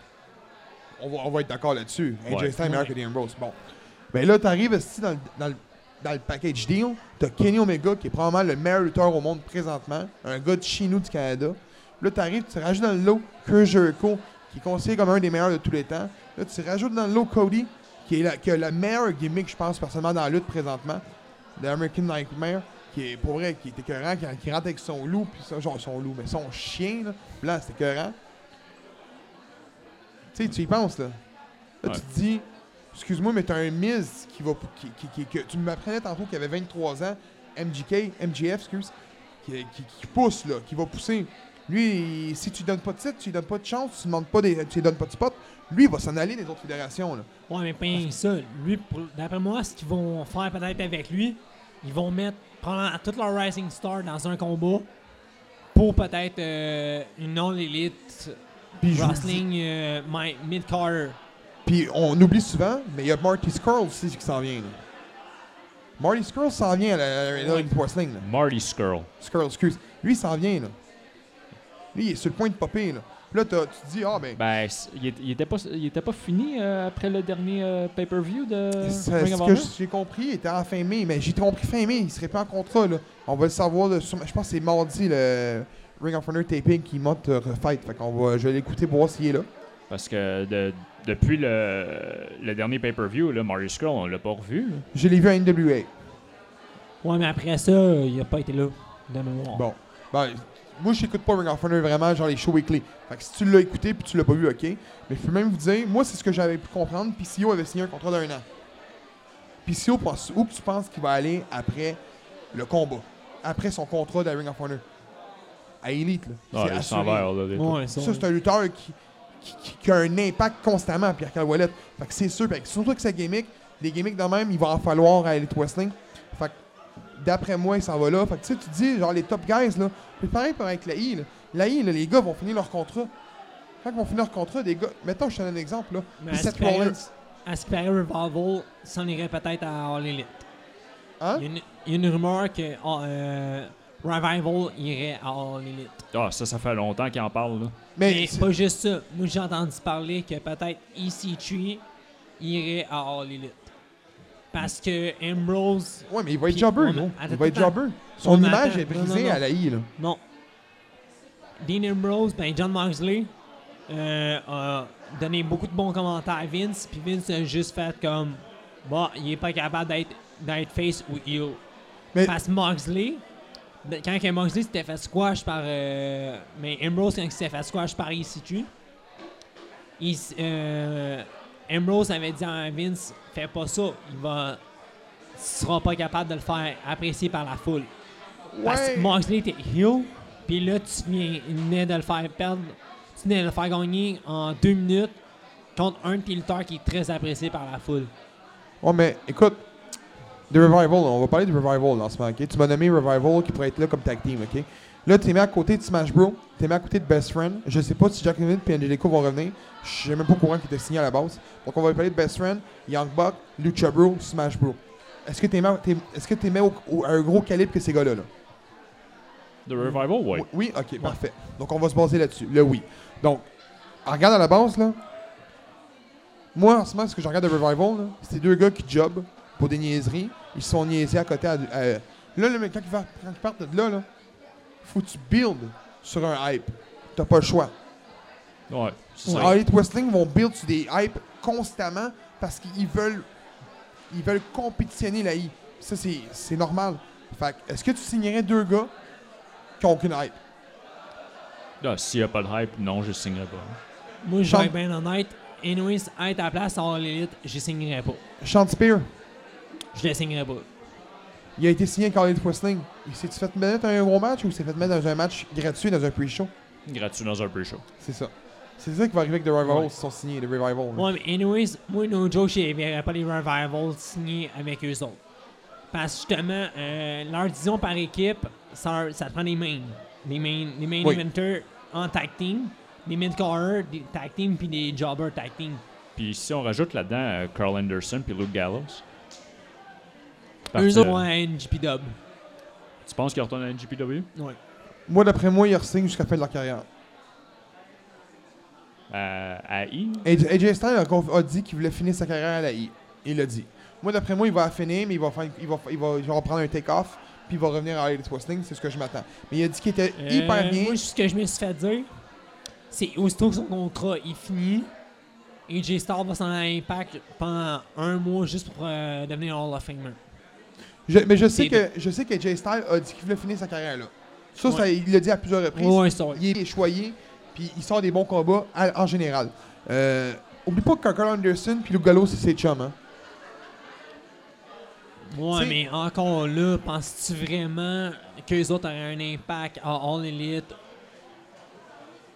On va, on va être d'accord là-dessus. AJ Ouais. Styles est meilleur Ouais. que The Ambrose. Bon. Ben là, t'arrives ici dans, le- dans, le- dans le package deal. T'as Kenny Omega, qui est probablement le meilleur lutteur au monde présentement. Un gars de chez nous du Canada. Là, t'arrives, tu rajoutes dans le lot Jericho, qui est considéré comme un des meilleurs de tous les temps. Là, tu rajoutes dans le lot Cody, qui, est la, qui a la meilleure gimmick, je pense, personnellement, dans la lutte présentement. The American Nightmare, qui est pour vrai, qui est écœurant, qui, qui rentre avec son loup, puis ça, genre son loup, mais son chien, là, blanc, c'est écœurant. Tu sais, tu y penses, là. Là, Ouais. tu te dis, excuse-moi, mais t'as un Miz qui va. Qui, qui, qui- que tu m'apprenais tantôt qu'il avait 23 ans, MGK, MGF, excuse, qui pousse, là, qui va pousser. Lui, il- si tu lui donnes pas de titre, tu lui donnes pas de chance, tu lui demandes pas des, tu lui donnes pas de spot, lui, il va s'en aller des autres fédérations, là. Ouais, mais pas ça. Lui, d'après moi, ce qu'ils vont faire peut-être avec lui, ils vont mettre prendre toute leur Rising Star dans un combat pour peut-être euh, une non-élite Puis je vous wrestling euh, mi- mid-carter. Puis on oublie souvent, mais il y a Marty Skrull aussi qui s'en vient. Là. Marty Skrull s'en vient à la Arena Ouais. Wrestling. Là. Marty Skrull. Skrull, excuse. Lui, il s'en vient. Là. Lui, il est sur le point de popper. Là, là t'as- tu te dis, ah ben, Ben, il, était pas, il était pas fini euh, après le dernier euh, pay-per-view de c'est- Ring ce of que j'ai compris, il était en fin mai. Mais j'ai compris fin mai, il serait pas en contrat. Là. On va le savoir. là, je pense que c'est mardi le Ring of Honor taping qui monte euh, Fight. Fait qu'on va, je vais l'écouter pour voir s'il est là. Parce que de- depuis le, le dernier pay-per-view, là, Marty Skrull, on l'a pas revu. là. Je l'ai vu à NWA. Ouais, mais après ça, il a pas été là, de mémoire. Bon. Ben, moi, je n'écoute pas Ring of Honor vraiment, genre les shows weekly. Fait que si tu l'as écouté puis tu l'as pas vu, ok. Mais je peux même vous dire, moi, c'est ce que j'avais pu comprendre. PCO avait signé un contrat d'un an. PCO, pense- où que tu penses qu'il va aller après le combat? Après son contrat de Ring of Honor? À Elite, là. Ah, c'est il s'en assuré. va, là, Ouais, ça. Ça, c'est un lutteur qui, qui, qui- qui a un impact constamment, Pierre Calwallet. Fait que c'est sûr, fait que surtout avec sa gimmick, des gimmicks de même, il va en falloir à Elite Wrestling. Fait que d'après moi, il s'en va là. Fait que tu sais, tu dis, genre les top guys, là, c'est pareil pour avec la I. Là. La I, là, les gars vont finir leur contrat. Quand ils vont finir leur contrat, des gars. Mettons, je te donne un exemple, là. Mais Seth Rollins. Paraît, Revival s'en irait peut-être à All Elite. Hein? Il y a une, il y a une rumeur que ah, euh, Revival irait à All Elite. Ah, ça, ça fait longtemps qu'il en parle. Là. Mais, Mais c'est- pas juste ça. Moi, j'ai entendu parler que peut-être EC3 irait à All Elite. Parce que Ambrose. ouais, mais il va être Puis, son on a- gros. Il va être jobber. Son On image est Non, non, brisée non. à la I, là. Non. Dean Ambrose, ben John Moxley euh, a donné beaucoup de bons commentaires à Vince. Puis Vince a juste fait comme. Bon, il est pas capable d'être, d'être face ou heel. Mais- Parce que Moxley, de- quand que Moxley s'était fait squash par. euh, mais Ambrose, quand il s'était fait squash par EC3, il s- euh, Ambrose avait dit à Vince Fais pas ça, il va. Tu seras pas capable de le faire apprécier par la foule. Parce que. Moxley était heel, puis là, tu viens, venais de le faire perdre. Tu venais de le faire gagner en deux minutes contre un de tes lutteurs qui est très apprécié par la foule. Ouais, mais écoute, The Revival, on va parler de Revival en ce moment, ok? Tu m'as nommé Revival qui pourrait être là comme tag team, ok? Là, tu es mis à côté de Smash Bro, tu es mis à côté de Best Friend. Je sais pas si Jack Neville et Angelico vont revenir. Je suis même pas au courant qu'ils étaient signés à la base. Donc, on va parler de Best Friend, Young Buck, Lucha Bro, Smash Bro. Est-ce que t'es- est-ce que t'es mis au- au- à un gros calibre que ces gars-là? Là? The Revival, oui. Oui, ok, parfait. Donc, on va se baser là-dessus. Le oui. Donc, en regardant à la base, là, moi, en ce moment, ce que je regarde de Revival, c'est deux gars qui jobent pour des niaiseries. Ils se sont niaisés à côté. À, à- là, ils va- quand ils partent de là, là, faut que tu build sur un hype. T'as pas le choix. Ouais. Elite Wrestling vont build sur des hypes constamment parce qu'ils veulent. ils veulent compétitionner la I. Ça, c'est c'est normal. Fait que, est-ce que tu signerais deux gars qui ont aucune hype? S'il n'y a pas de hype, non, je ne signerai pas. Moi, je vais être bien honnête. Anyways, être à la place à l'élite, je signerais pas. Sean Spear, Je le signerais pas. Il a été signé avec Elite Wrestling. Il s'est fait mettre un gros match ou s'est fait mettre dans un match gratuit dans un pre-show? Gratuit dans un pre-show. C'est ça. C'est ça qui va arriver avec The Revivals Ouais. s'ils sont signés, The Revival. là. Ouais, mais anyways, moi, no joke, je ne verrais pas les Revivals signés avec eux autres. Parce que justement, euh, leur division par équipe, ça, ça te prend des mains. Des main, des main Oui. eventers en tag team, des mid-carers, des tag team, puis des jobbers tag team. Puis si on rajoute là-dedans euh, Carl Anderson puis Luke Gallows. Eux partir- autres ont un NGP dub. Tu penses qu'ils retournent à NGPW? Ouais. Moi, d'après moi, ils re-signent jusqu'à la fin de leur carrière. À, à I? AJ, Styles a, dit qu'il voulait finir sa carrière à la I. Il l'a dit. Moi, d'après moi, il va la finir, mais il va, faire, il va, il va, il va prendre un take-off, puis il va revenir à Elite Wrestling. C'est ce que je m'attends. Mais il a dit qu'il était Euh, hyper bien. Moi, ce que je me suis fait dire, c'est aussitôt que son contrat est fini, AJ Styles va s'en aller à Impact pendant un mois juste pour euh, devenir Hall of Famer. Je- mais je sais, que, je sais que AJ Styles a dit qu'il voulait finir sa carrière là. Ça, Ouais. ça, il l'a dit à plusieurs reprises. Ouais. Il est choyé, puis il sort des bons combats à- en général. Euh, oublie pas que Carl Anderson puis Luke Gallows, c'est ses chums. Hein? Ouais, T'sais- mais encore là, penses-tu vraiment qu'eux autres auraient un impact à All Elite?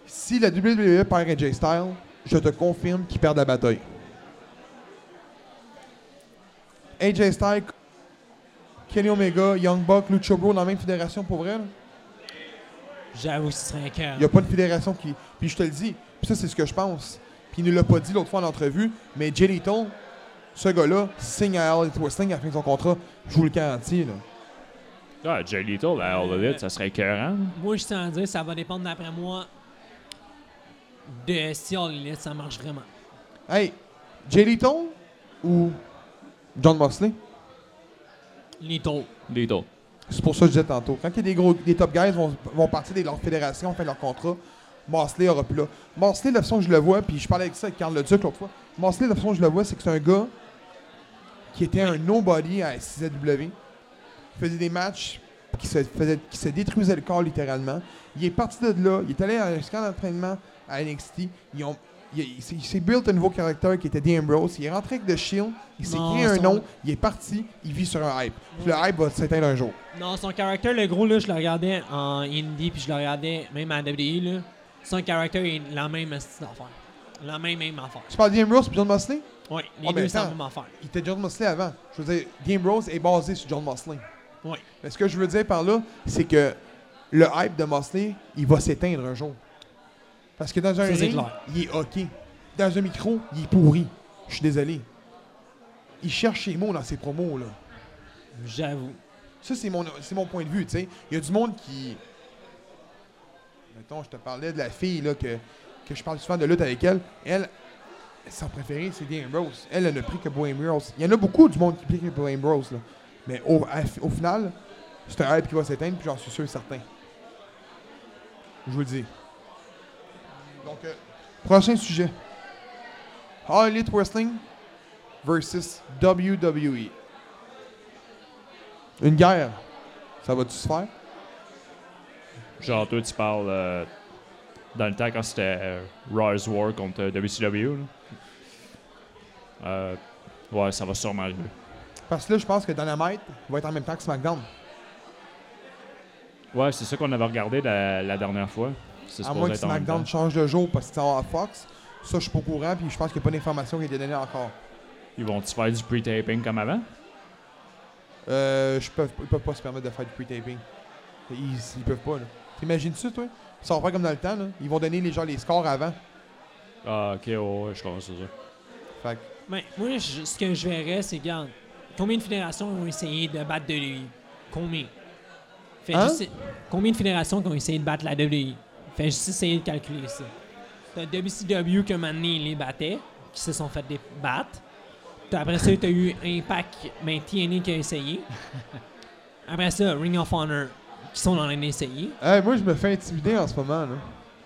Si la WWE perd AJ Styles, je te confirme qu'ils perdent la bataille. AJ Styles, Kenny Omega, Young Buck, Lucha Bro dans la même fédération pour vrai. J'avoue, ce serait un cœur. Il n'y a pas de fédération qui. Puis je te le dis, puis ça c'est ce que je pense. Puis il ne l'a pas dit l'autre fois en entrevue, mais Jay ce gars-là, signe à All Elite Wrestling à la fin de son contrat. Je vous le garantis. Là. Ah, Jay Lethal à All Elite, ça serait écœurant. Moi, je tiens à dire, ça va dépendre d'après moi de si All Elite, ça marche vraiment. Hey, Jay Lethal ou John Moxley? Little. Lethal. C'est pour ça que je disais tantôt. Quand il y a des gros, des top guys vont, vont partir de leur fédération, de leur contrat, Mosley aura plus là. Mosley, la façon que je le vois, puis je parlais avec ça avec Carl Leduc l'autre fois. Mosley, la façon que je le vois, c'est que c'est un gars qui était un nobody à SZW. Il faisait des matchs qui se, faisait, qui se détruisait le corps littéralement. Il est parti de là, il est allé à un camp d'entraînement à NXT. Ils ont, il, il s'est- il s'est built un nouveau caractère qui était The Ambrose. Il est rentré avec The Shield, il s'est créé un son- nom, il est parti, il vit sur un hype. Le hype va s'éteindre un jour. Non, son caractère, le gros, là, je le regardais en indie, puis je le regardais même à WWE, là. Son caractère est la même style d'affaire. La même, même affaire. Tu parles d'Ambrose et John Mosley? Ouais, les Oh, deux, c'est la même affaire. Il était John Mosley avant. Je veux dire, Game Rose est basé sur John Mosley. Ouais. Mais ce que je veux dire par là, c'est que le hype de Mosley, il va s'éteindre un jour. Parce que dans un ring, clair. il est OK. Dans un micro, il est pourri. Je suis désolé. Il cherche ses mots dans ses promos, là. J'avoue. Ça, c'est mon, c'est mon point de vue, tu sais. Il y a du monde qui... Mettons, je te parlais de la fille, là, que, que je parle souvent de lutte avec elle. Elle, son préféré, c'est Dean Ambrose. Elle, elle n'a pris que pour Ambrose. Il y en a beaucoup du monde qui prie que pour Ambrose, là. Mais au, à- au final, c'est un hype qui va s'éteindre, puis j'en suis sûr et certain. Je vous le dis. Donc, euh, prochain sujet. All Elite Wrestling versus WWE. Une guerre. Ça va-tu se faire? Genre, toi, tu parles euh, dans le temps quand c'était euh, Rise War contre WCW. là. Euh, ouais, ça va sûrement arriver. Parce que là, je pense que Dynamite va être en même temps que SmackDown. Ouais, c'est ça qu'on avait regardé la, la dernière fois. À moins que SmackDown change de jour parce que c'est à Fox. Ça, je suis pas au courant, puis je pense qu'il n'y a pas d'information qui a été donnée encore. Ils vont-tu faire du pre-taping comme avant? Euh, je peux, ils peuvent pas se permettre de faire du pre-taping. Ils, ils peuvent pas, là. T'imagines-tu, toi? Ça va faire comme dans le temps, là. Ils vont donner les gens les scores avant. Ah, ok, ouais, ouais, je comprends c'est ça. Fait que, Ben, moi, je- ce que je verrais, c'est, regarde, combien de fédérations ont essayé de battre de lui? Combien? Fait Hein? juste- combien de fédérations ont essayé de battre la WWE? Fait juste essayer de calculer ça. T'as WCW que maintenant les battait, qui se sont fait des battre. T'as- Après ça, t'as eu Impact, ben TNA qui a essayé. <laughs> Après ça, Ring of Honor, qui sont en train d'essayer. Hey, moi, je me fais intimider en ce moment, là.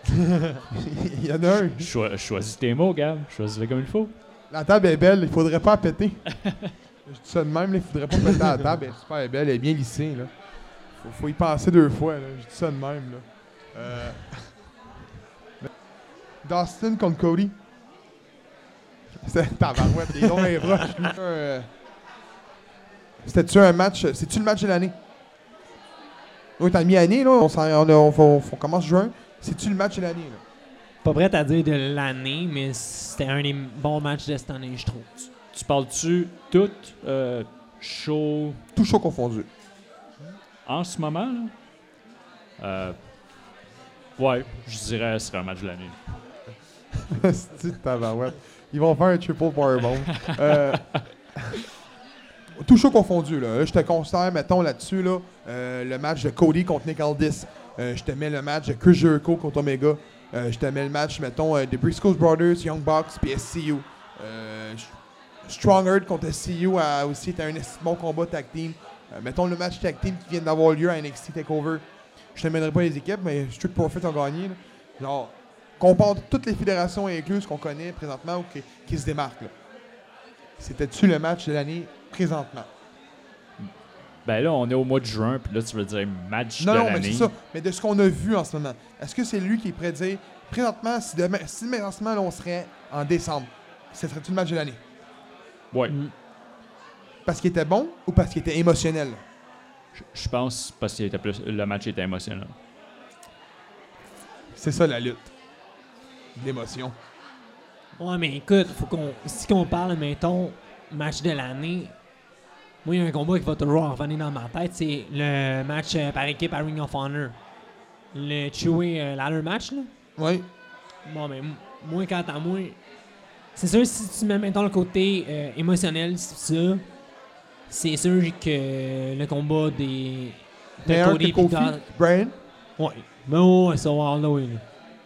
<laughs> il y en a un. Choi- choisis tes mots, Gab. Choisis-les comme il faut. La table est belle, il faudrait pas la péter. Je dis ça de même, là, il faudrait pas à la table. Elle est super belle, elle est bien lissée. Là. Faut, faut y penser deux fois. Là. Je dis ça de même. Là. Euh, Dustin contre Cody. C'est <laughs> tabarouette, les roches. lui. <laughs> Euh, C'était-tu un match? C'est-tu le match de l'année? Oui, t'as mi-année, là. On, s'en- on, a- on, on- on commence juin. C'est-tu le match de l'année, là? Pas prêt à dire de l'année, mais c'était un des bons matchs de cette année, je trouve. Tu parles-tu tout euh, chaud? Tout chaud confondu. en ce moment, là? Euh, ouais, je dirais ce serait un match de l'année. <laughs> C'est tabarouette? Ils vont faire un triple powerbomb. Euh, <laughs> tout chaud confondu, là. Là, Je te considère, mettons, là-dessus, là, euh, le match de Cody contre Nick Aldis. Euh, je te mets le match de Chris Jericho contre Omega. Euh, je te mets le match, mettons, euh, des Briscoe Brothers, Young Bucks, puis SCU. Euh, Strongheart contre SCU a aussi été un bon combat tag team. Euh, mettons le match tag team qui vient d'avoir lieu à NXT TakeOver. Je te mènerai pas les équipes, mais Street Profits ont gagné. là. Genre, compare toutes les fédérations incluses qu'on connaît présentement ou qui, qui se démarquent. là. C'était-tu le match de l'année présentement? Ben là, on est au mois de juin, puis là, tu veux dire match Non, de non, mais l'année. c'est ça. Mais de ce qu'on a vu en ce moment, est-ce que c'est lui qui dire, présentement, si demain, si présentement, là, on serait en décembre, ce serait-tu le match de l'année? Ouais, Mm. Parce qu'il était bon ou parce qu'il était émotionnel? Je- pense parce que le match était émotionnel. C'est ça la lutte. L'émotion. Ouais, mais écoute, faut qu'on, si on parle, mettons, match de l'année, moi, il y a un combat qui va toujours revenir dans ma tête, c'est le match euh, par équipe à Ring of Honor. Le Chewy euh, Ladder match, là. Oui. Bon, mais moi, quant à moi, c'est sûr, si tu mets, mettons, le côté euh, émotionnel, c'est ça, c'est sûr que le combat des. de Cody Kofi, Brian. Ouais. Mais ouais, ça va.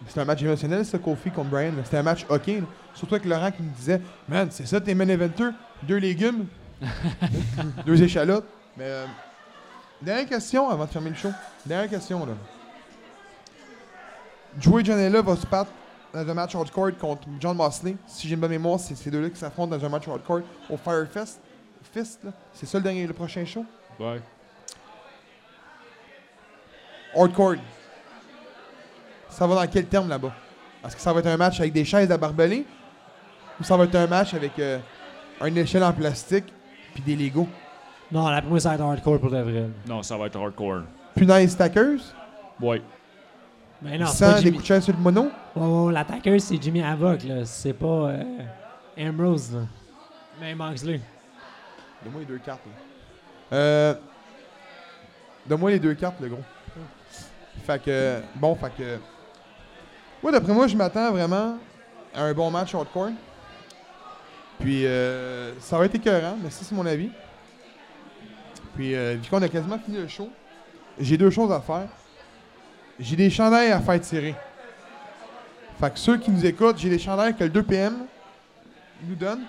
C'était un match émotionnel, ça, Kofi contre Brian. C'était un match hockey. là. Surtout avec Laurent qui me disait Man, c'est ça tes main eventers Deux légumes, <laughs> deux échalotes. Mais, euh, dernière question avant de fermer le show. Dernière question, là. Joey Janela va se battre dans un match hardcore contre John Mosley. Si j'ai une bonne mémoire, c'est ces deux-là qui s'affrontent dans un match hardcore au Firefest. Fist, là. C'est ça le, dernier, le prochain show? Ouais. Hardcore. Ça va dans quel terme là-bas? Est-ce que ça va être un match avec des chaises à barbelés? Ou ça va être un match avec euh, une échelle en plastique puis des Legos? Non, la première, ça va être hardcore pour de vrai. Non, ça va être hardcore. Punaise stackers? Ouais. Mais non, c'est sans pas des Jimmy. coups de chaise sur le mono? Ouais, ouais, l'attaqueur, c'est Jimmy Havoc, là. C'est pas euh, Ambrose, là. Mais Moxley. Donne-moi les deux cartes. Euh, Donne-moi les deux cartes, le gros. Fait que, bon, fait que. Moi, d'après moi, je m'attends vraiment à un bon match hardcore. Puis, euh, ça va être écœurant, mais c'est mon avis. Puis, euh, vu qu'on a quasiment fini le show, j'ai deux choses à faire. J'ai des chandails à faire tirer. Fait que ceux qui nous écoutent, j'ai des chandails que le 2PM nous donne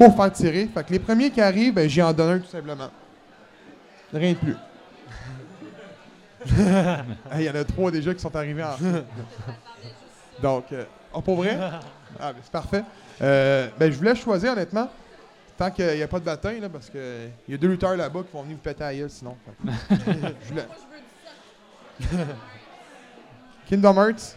pour faire tirer. Fait que les premiers qui arrivent, ben, j'y en donne un tout simplement. Rien de plus. <laughs> Hey, Il y en a trois déjà qui sont arrivés en. Donc, euh, oh, pour vrai? Ah, ben, c'est parfait. Euh, ben, je voulais choisir, honnêtement, tant qu'il n'y a pas de bataille, là, parce qu'il y a deux lutteurs là-bas qui vont venir vous péter à gueule sinon. Fait <laughs> je voulais- Kingdom Hearts?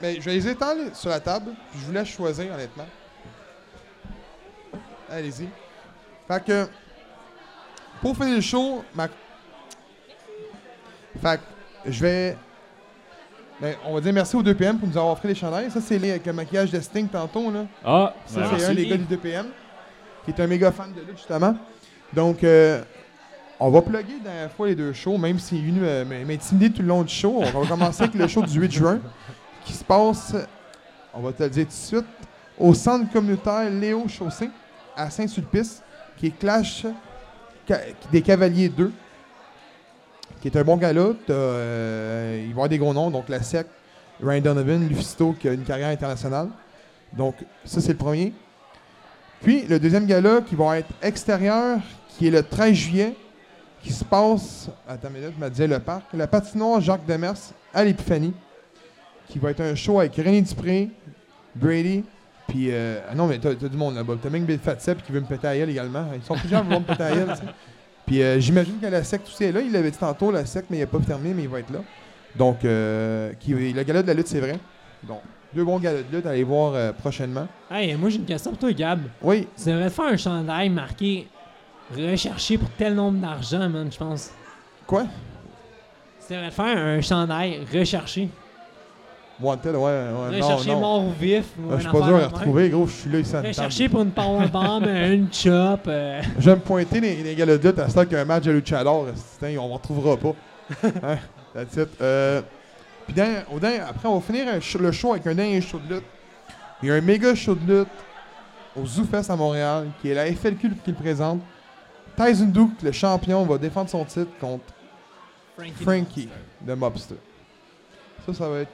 Mais je vais les étendre sur la table, puis je vous laisse choisir, honnêtement. Allez-y. Fait que, pour finir le show, ma... Fait que, je vais... Ben, on va dire merci au 2PM pour nous avoir offert les chandails. Ça, c'est les avec le maquillage de Sting tantôt, là. Ah, Ça, ben, c'est un des gars du 2PM, qui est un méga fan de lutte, justement. Donc, euh, on va plugger dernière fois les deux shows, même s'il est venu euh, m- m'intimider tout le long du show. On va commencer avec le show du 8 juin, qui se passe, on va te le dire tout de suite, au centre communautaire Léo Chaussé, à Saint-Sulpice, qui est Clash des Cavaliers 2, qui est un bon. T'as, euh, il va y avoir des gros noms, donc la SEC, Ryan Donovan, Lufisto, qui a une carrière internationale. Donc, ça, c'est le premier. Puis, le deuxième gala qui va être extérieur, qui est le 13 juillet, qui se passe. Attends une minute, je me disais le parc. La patinoire Jacques Demers à l'Épiphanie, qui va être un show avec René Dupré, Brady, Puis, euh, ah non, mais t'as du monde là-bas. T'as même Bill Fatsep qui veut me péter à gueule également. Ils sont plusieurs à vouloir me péter à gueule. Puis, euh, j'imagine que la sec aussi est là. Il l'avait dit tantôt, la sec, mais il n'a pas terminé, mais il va être là. Donc, euh, qui, le gala de la lutte, c'est vrai. Donc, deux bons galas de lutte à aller voir euh, prochainement. Hey, moi j'ai une question pour toi, Gab. Oui, Tu devrais faire un chandail marqué recherché pour tel nombre d'argent, man, je pense. quoi? Tu devrais faire un chandail recherché. Wanted, ouais, ouais. Non, recherché non. mort ou vif. ou un je suis pas dur à retrouver, gros. Je suis là, ici à. Recherché pour une powerbomb, <laughs> une chop. euh, Je vais me pointer les, les lutte à ce qu'il y a un match de luchador. On ne retrouvera pas. <laughs> hein? That's it. Euh, puis au après, on va finir un le show avec un dernier show de lutte. Il y a un méga show de lutte au ZooFest à Montréal, qui est la FLQ qui le présente. Tyson Duke, le champion, va défendre son titre contre Frankie. Frankie de Mobster. Ça, ça va être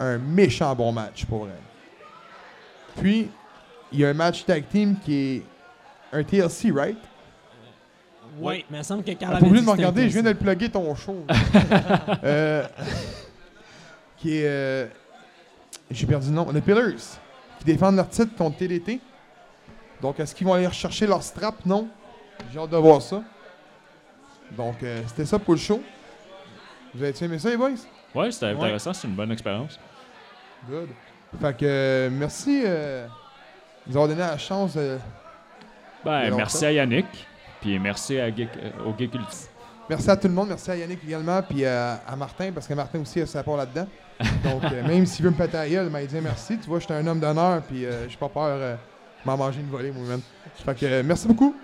un méchant bon match pour elle. Puis, il y a un match tag team qui est un TLC, right? Ouais, mais il me semble que Carl Ah, dit de me regarder, je viens de le plugger ton show. <laughs> Euh, qui est. euh, J'ai perdu le nom. The Pillars. Qui défendent leur titre contre TDT. Donc, est-ce qu'ils vont aller rechercher leur strap? Non. J'ai hâte de voir ça. Donc, euh, c'était ça pour le show. Vous avez aimé ça, les boys? Ouais, c'était Ouais. intéressant, c'est une bonne expérience. Good. Fait que, euh, merci euh, de nous avoir donné la chance. euh, Ben, merci ça. à Yannick, puis merci à Geek, euh, au Geek. Merci à tout le monde. Merci à Yannick également. Puis à, à Martin, parce que Martin aussi a sa part là-dedans. Donc, euh, <laughs> même s'il veut me péter la gueule, il dit merci. Tu vois, j'étais un homme d'honneur. Puis euh, j'ai pas peur euh, de m'en manger une volée, moi-même. Fait que, euh, merci beaucoup.